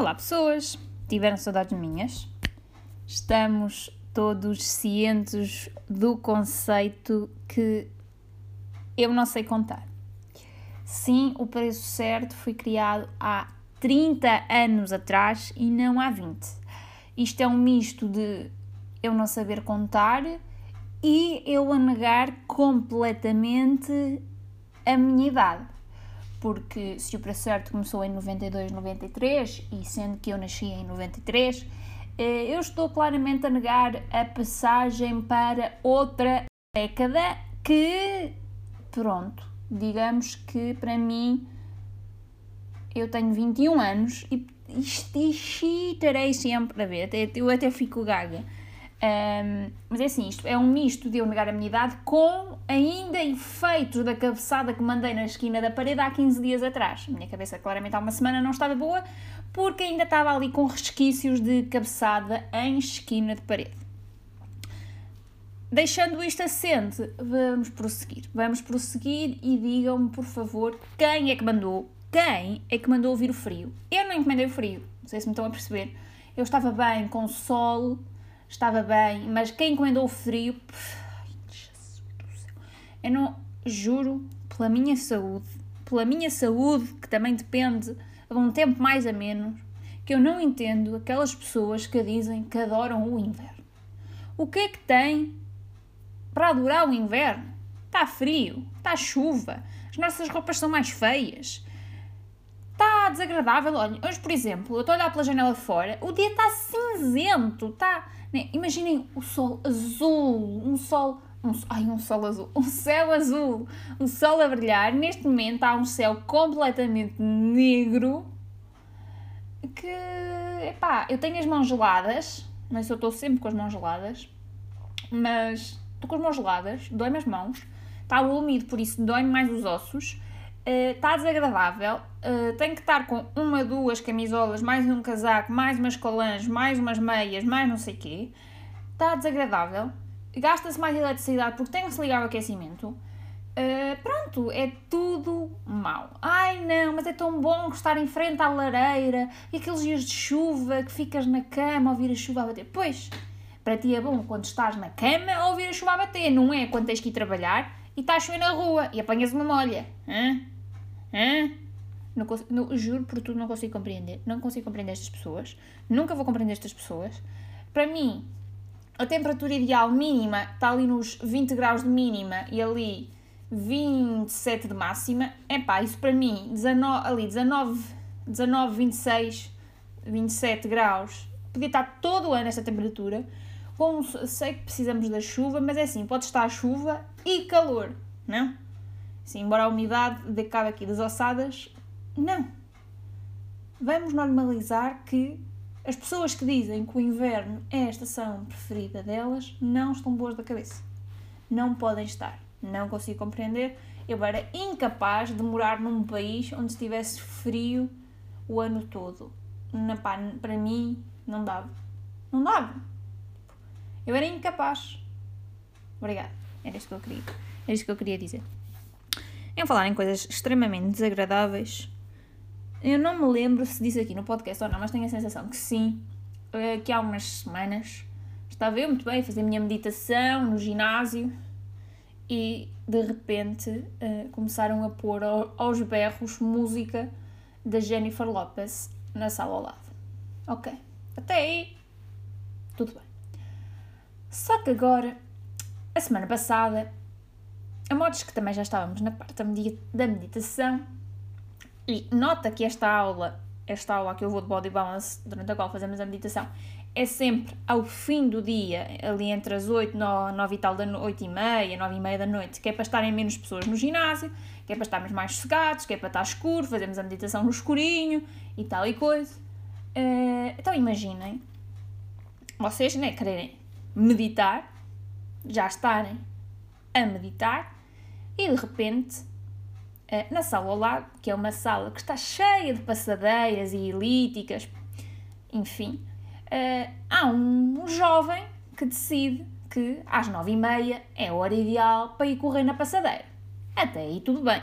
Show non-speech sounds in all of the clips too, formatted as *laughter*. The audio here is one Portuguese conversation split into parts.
Olá, pessoas! Tiveram saudades minhas? Estamos todos cientes do conceito que eu não sei contar. Sim, o preço certo foi criado há 30 anos atrás e não há 20. Isto é um misto de eu não saber contar e eu a negar completamente a minha idade porque se o certo começou em 92, 93 e sendo que eu nasci em 93, eh, eu estou claramente a negar a passagem para outra década que, pronto, digamos que para mim eu tenho 21 anos e estarei sempre a ver, eu até fico gaga. Um, mas é assim, isto é um misto de eu negar a minha idade com ainda efeitos da cabeçada que mandei na esquina da parede há 15 dias atrás. A minha cabeça claramente há uma semana não estava boa porque ainda estava ali com resquícios de cabeçada em esquina de parede. Deixando isto assente, vamos prosseguir. Vamos prosseguir e digam-me, por favor, quem é que mandou, quem é que mandou ouvir o frio? Eu não encomendei o frio, não sei se me estão a perceber. Eu estava bem com sol, estava bem, mas quem encomendou o frio, eu não juro pela minha saúde, pela minha saúde, que também depende de um tempo mais a menos, que eu não entendo aquelas pessoas que dizem que adoram o inverno. O que é que tem para adorar o inverno? Está frio, está chuva, as nossas roupas são mais feias, está desagradável. Olha, hoje, por exemplo, eu estou a olhar pela janela fora, o dia está cinzento, está né? Imaginem o sol azul, um sol. Um, ai, um sol azul, um céu azul, um sol a brilhar. Neste momento há um céu completamente negro que, epá, eu tenho as mãos geladas, mas eu estou sempre com as mãos geladas, mas estou com as mãos geladas, dói-me as mãos, está úmido, por isso dói-me mais os ossos está eh, desagradável, uh, tenho que estar com uma, duas camisolas, mais um casaco, mais umas colãs, mais umas meias, mais não sei o quê. Está desagradável, gasta-se mais eletricidade porque tem que se ligar o aquecimento. Uh, pronto, é tudo mau. Ai não, mas é tão bom estar em frente à lareira e aqueles dias de chuva que ficas na cama a ouvir a chuva a bater. Pois, para ti é bom quando estás na cama a ouvir a chuva a bater, não é quando tens que ir trabalhar e estás a na rua e apanhas uma molha. Hã? Hã? Não, não, juro por tudo, não consigo compreender. Não consigo compreender estas pessoas. Nunca vou compreender estas pessoas. Para mim, a temperatura ideal mínima está ali nos 20 graus de mínima e ali 27 de máxima. É pá, isso para mim, 19, ali 19, 19, 26, 27 graus, podia estar todo o ano esta temperatura. Bom, sei que precisamos da chuva, mas é assim, pode estar chuva e calor, não? Sim, embora a umidade dê cabo aqui das ossadas, não. Vamos normalizar que as pessoas que dizem que o inverno é a estação preferida delas não estão boas da cabeça. Não podem estar. Não consigo compreender. Eu era incapaz de morar num país onde estivesse frio o ano todo. Na, pá, para mim, não dava. Não dava. Eu era incapaz. Obrigada. Era isto que eu queria. Era isto que eu queria dizer. Em falar em coisas extremamente desagradáveis, eu não me lembro se disse aqui no podcast ou não, mas tenho a sensação que sim, eh, que há umas semanas estava eu muito bem a fazer a minha meditação no ginásio e de repente eh, começaram a pôr aos berros música da Jennifer Lopez na sala ao lado. Ok, até aí tudo bem. Só que agora, a semana passada, a modos que também já estávamos na parte da meditação e nota que esta aula, esta aula que eu vou de body balance, durante a qual fazemos a meditação, é sempre ao fim do dia, ali entre as 8, 9, 9 e tal da noite, 8 e meia, 9 e meia da noite, que é para estarem menos pessoas no ginásio, que é para estarmos mais sossegados, que é para estar escuro, fazemos a meditação no escurinho e tal e coisa. Uh, então imaginem, vocês né, quererem meditar, já estarem a meditar e de repente, eh, na sala ao lado, que é uma sala que está cheia de passadeiras e elípticas, enfim, eh, há um jovem que decide que às nove e meia é a hora ideal para ir correr na passadeira. Até aí tudo bem.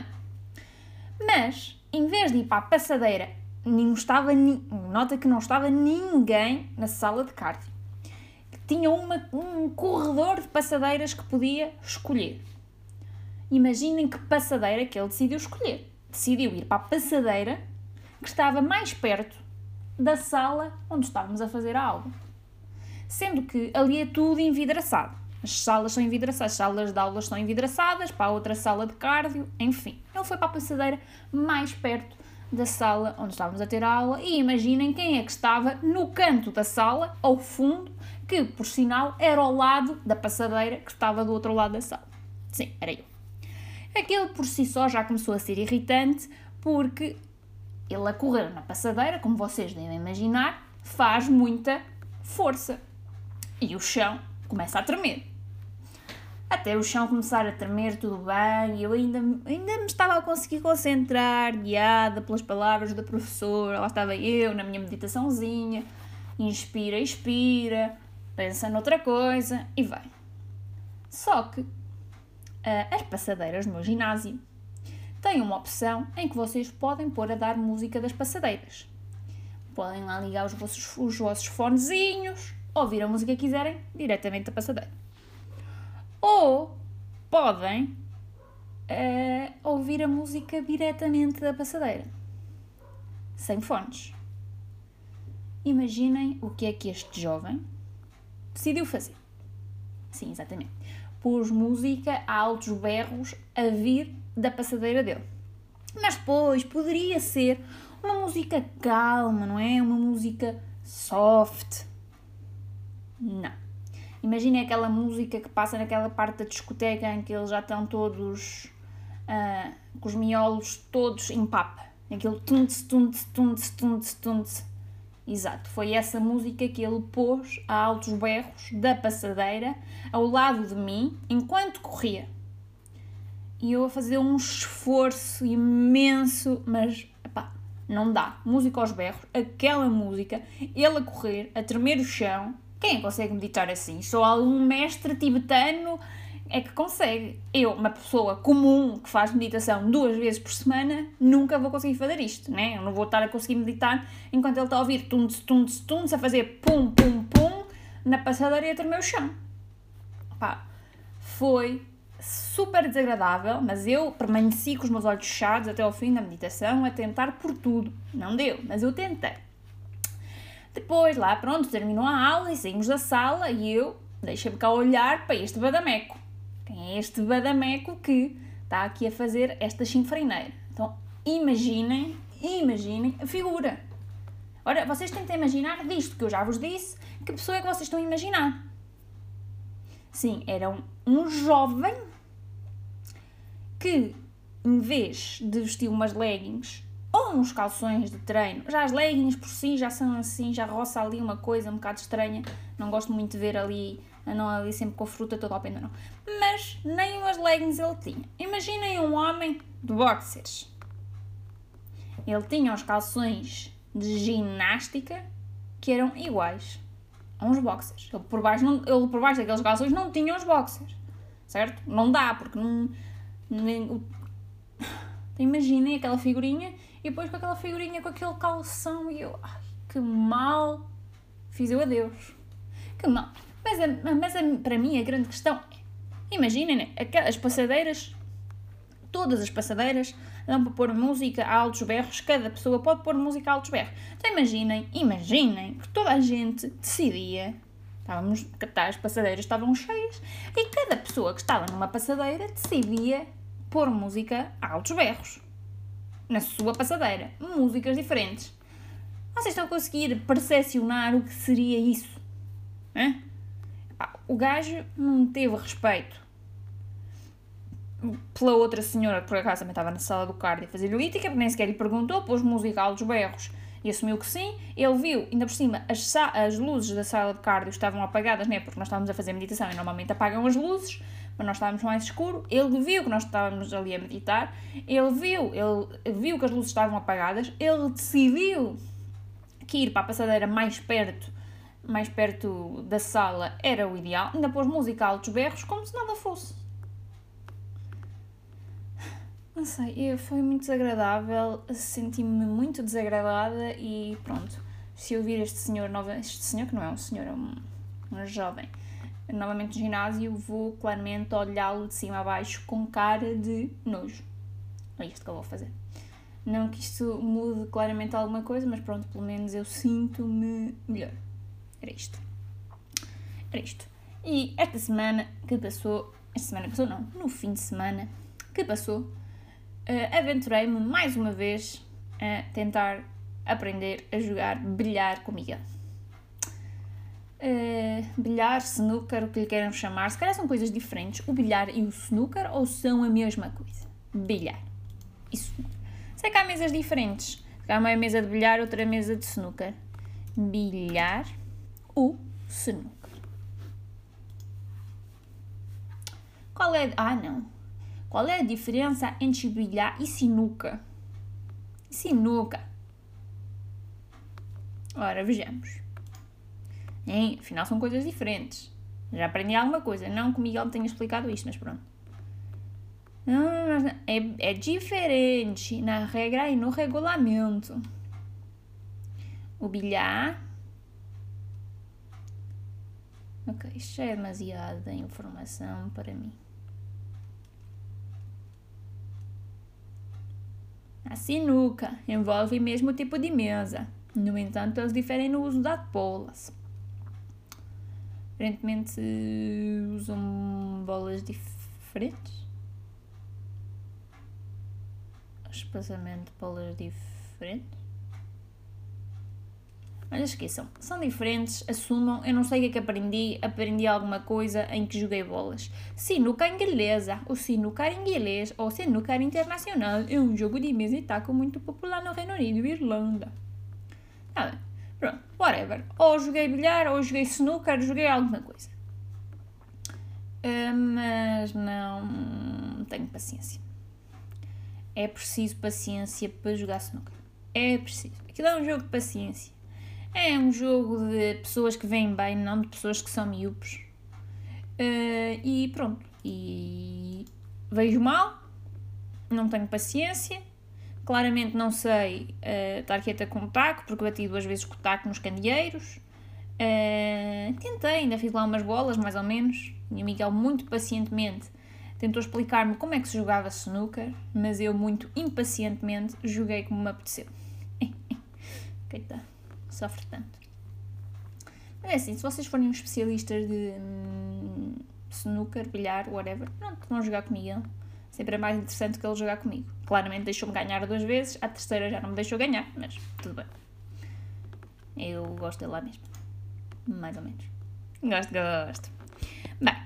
Mas, em vez de ir para a passadeira não estava, nota que não estava ninguém na sala de cardio. Tinha uma, um corredor de passadeiras que podia escolher. Imaginem que passadeira que ele decidiu escolher. Decidiu ir para a passadeira que estava mais perto da sala onde estávamos a fazer a aula. Sendo que ali é tudo envidraçado. As salas são envidraçadas, as salas de aulas são envidraçadas, para a outra sala de cardio, enfim. Ele foi para a passadeira mais perto da sala onde estávamos a ter a aula e imaginem quem é que estava no canto da sala, ao fundo, que por sinal era ao lado da passadeira que estava do outro lado da sala. Sim, era eu. Aquele por si só já começou a ser irritante porque ele a correr na passadeira, como vocês devem imaginar, faz muita força e o chão começa a tremer. Até o chão começar a tremer, tudo bem, eu ainda, ainda me estava a conseguir concentrar, guiada pelas palavras da professora. Lá estava eu na minha meditaçãozinha, inspira, expira, pensa noutra coisa e vai. Só que uh, as passadeiras no ginásio têm uma opção em que vocês podem pôr a dar música das passadeiras. Podem lá ligar os vossos, os vossos fonezinhos, ouvir a música que quiserem diretamente da passadeira. Ou podem uh, ouvir a música diretamente da passadeira, sem fones. Imaginem o que é que este jovem decidiu fazer. Sim, exatamente. Pôs música a altos berros a vir da passadeira dele. Mas depois poderia ser uma música calma, não é? Uma música soft. Não. Imaginem aquela música que passa naquela parte da discoteca em que eles já estão todos uh, com os miolos todos em papa. Aquele tunts, tunts, tunts, tunts, tunts. Exato, foi essa música que ele pôs a altos berros da passadeira ao lado de mim enquanto corria. E eu a fazer um esforço imenso, mas epá, não dá. Música aos berros, aquela música, ele a correr, a tremer o chão, quem consegue meditar assim? Só algum mestre tibetano é que consegue. Eu, uma pessoa comum que faz meditação duas vezes por semana, nunca vou conseguir fazer isto, né? Eu não vou estar a conseguir meditar enquanto ele está a ouvir tunts, tunts, tunts, a fazer pum, pum, pum na passadeira e a tremer o chão. Pá, foi super desagradável, mas eu permaneci com os meus olhos fechados até ao fim da meditação a tentar por tudo. Não deu, mas eu tentei. Depois, lá pronto, terminou a aula e saímos da sala e eu deixei-me cá olhar para este badameco. Quem é este badameco que está aqui a fazer esta chinfrineira? Então, imaginem, imaginem a figura. Ora, vocês tentem imaginar disto que eu já vos disse, que pessoa é que vocês estão a imaginar? Sim, era um, um jovem que, em vez de vestir umas leggings ou uns calções de treino. Já as leggings por si já são assim, já roça ali uma coisa um bocado estranha. Não gosto muito de ver ali, não ali sempre com a fruta toda ao pé, não. Nem umas leggings ele tinha. Imaginem um homem de boxers. Ele tinha os calções de ginástica que eram iguais a uns boxers. Ele por baixo, não, ele por baixo daqueles calções não tinha os boxers. Certo? Não dá, porque não. Nem, *sighs* imaginem aquela figurinha e depois com aquela figurinha, com aquele calção, e eu, ai, que mal fiz eu a Deus. Que mal. Mas, mas para mim a grande questão é, imaginem, as passadeiras, todas as passadeiras dão para pôr música a altos berros, cada pessoa pode pôr música a altos berros. Então imaginem, imaginem que toda a gente decidia, estávamos, as passadeiras estavam cheias, e cada pessoa que estava numa passadeira decidia pôr música a altos berros na sua passadeira, músicas diferentes. Vocês estão a conseguir percepcionar o que seria isso? Hã? O gajo não teve respeito pela outra senhora que por acaso também estava na sala do cardio a fazer lítica, nem sequer lhe perguntou, pôs música aos berros e assumiu que sim. Ele viu, ainda por cima, as, as luzes da sala de cardio estavam apagadas, né? Porque nós estávamos a fazer meditação e normalmente apagam as luzes mas nós estávamos mais escuro, ele viu que nós estávamos ali a meditar, ele viu, ele viu que as luzes estavam apagadas, ele decidiu que ir para a passadeira mais perto, mais perto da sala era o ideal, ainda pôs música a altos berros como se nada fosse. Não sei, foi muito desagradável, senti-me muito desagradada e pronto. Se eu vir este senhor, nova, este senhor que não é um senhor, é um, um jovem, novamente no ginásio, vou claramente olhá-lo de cima a baixo com cara de nojo. É isto que eu vou fazer. Não que isto mude claramente alguma coisa, mas pronto, pelo menos eu sinto-me melhor. Era isto. Era isto. E esta semana que passou, esta semana que passou não, no fim de semana que passou, uh, aventurei-me mais uma vez a tentar aprender a jogar bilhar com Miguel. Uh, bilhar, snooker, o que lhe queiram chamar, se calhar são coisas diferentes. O bilhar e o snooker ou são a mesma coisa? Bilhar e. Sei que há mesas diferentes. Há uma mesa de bilhar, outra mesa de snooker. Bilhar ou snooker. Qual é. Ah, não. Qual é a diferença entre bilhar e sinuca? Sinuca. Ora, vejamos. Hein? Afinal, são coisas diferentes. Já aprendi alguma coisa. Não que o Miguel tenha explicado isto, mas pronto. É, é diferente na regra e no regulamento. O bilhar. Ok, isto já é demasiada informação para mim. A sinuca envolve o mesmo tipo de mesa. No entanto, eles diferem no uso das bolas. Aparentemente usam bolas diferentes espaçamento de bolas diferentes? Mas esqueçam, são diferentes, assumam. Eu não sei o que é que aprendi, aprendi alguma coisa em que joguei bolas. Sinuca inglesa, ou sinuca inglês, ou sinuca internacional é um jogo de mesa e taco muito popular no Reino Unido e Irlanda. Tá bem, pronto, whatever. Ou joguei bilhar, ou joguei snooker, joguei alguma coisa. Uh, mas não tenho paciência é preciso paciência para jogar snooker. É preciso. Aquilo é um jogo de paciência. É um jogo de pessoas que vêm bem, não de pessoas que são miúpes. Uh, e pronto. E vejo mal, não tenho paciência. Claramente não sei uh, estar quieta com o taco, porque bati duas vezes com o taco nos candeeiros. Uh, tentei, ainda fiz lá umas bolas, mais ou menos. E o Miguel, muito pacientemente, tentou explicar-me como é que se jogava snooker, mas eu, muito impacientemente, joguei como me apeteceu. *laughs* Coitado, sofre tanto. Mas é assim, se vocês forem especialistas de hum, snooker, bilhar, whatever, pronto, vão jogar comigo. Sempre é mais interessante que ele jogar comigo. Claramente deixou-me ganhar duas vezes, a terceira já não me deixou ganhar, mas tudo bem. Eu gosto dele lá mesmo. Mais ou menos. Gosto, gosto. Bem,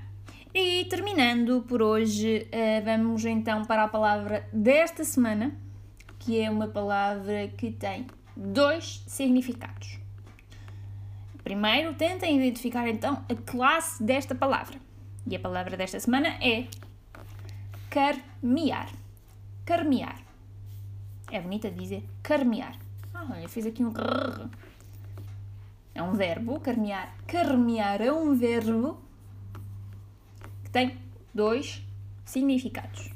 e terminando por hoje, eh, vamos então para a palavra desta semana, que é uma palavra que tem dois significados. Primeiro, tentem identificar então a classe desta palavra. E a palavra desta semana é carmear. Carmear. É bonita dizer carmear. Ah, olha, fiz aqui um É um verbo, carmear. Carmear é um verbo tem dois significados.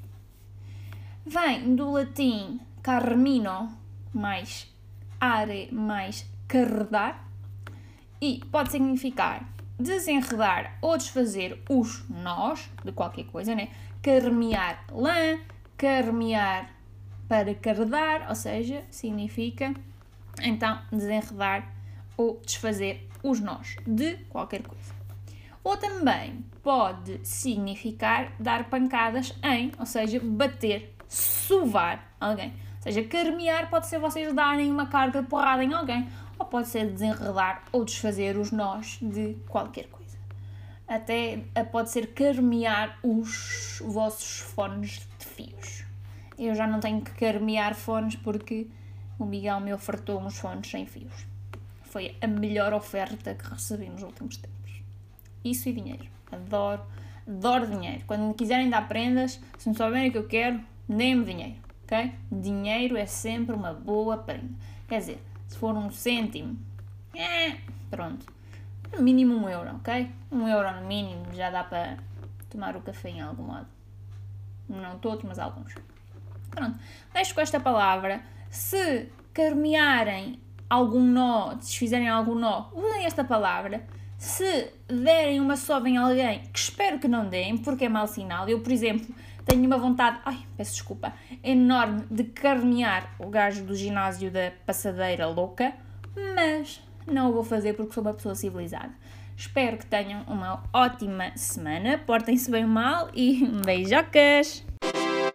Vem do latim carmino mais are mais carredar e pode significar desenredar ou desfazer os nós de qualquer coisa, né? Carmear lã, carmear para carredar, ou seja, significa então desenredar ou desfazer os nós de qualquer coisa. Ou também pode significar dar pancadas em, ou seja, bater, sovar alguém. Seja, carmear pode ser vocês darem uma carga de porrada em alguém, ou pode ser desenredar ou desfazer os nós de qualquer coisa. Até eh, pode ser carmear os vossos fones de fios. Eu já não tenho que carmear fones porque o Miguel me ofertou uns fones sem fios. Foi a melhor oferta que recebi nos últimos tempos. Isso e dinheiro. Adoro, adoro dinheiro. Quando me quiserem dar prendas, se não souberem o que eu quero, deem-me dinheiro, ok? Dinheiro é sempre uma boa prenda. Quer dizer, se for um cêntimo, é, pronto. No mínimo um euro, ok? Um euro no mínimo já dá para tomar o café em algum modo. Não todos, mas alguns. Pronto, deixo com esta palavra. Se carmearem algum nó, se fizerem algum nó, usem esta palavra. Se derem uma sova em alguém, que espero que não deem, porque é mau sinal. Eu, por exemplo, tenho uma vontade, ai, peço desculpa, enorme de carnear o gajo do ginásio da passadeira louca, mas não o vou fazer porque sou uma pessoa civilizada. Espero que tenham uma ótima semana, portem-se bem mal e beijocas!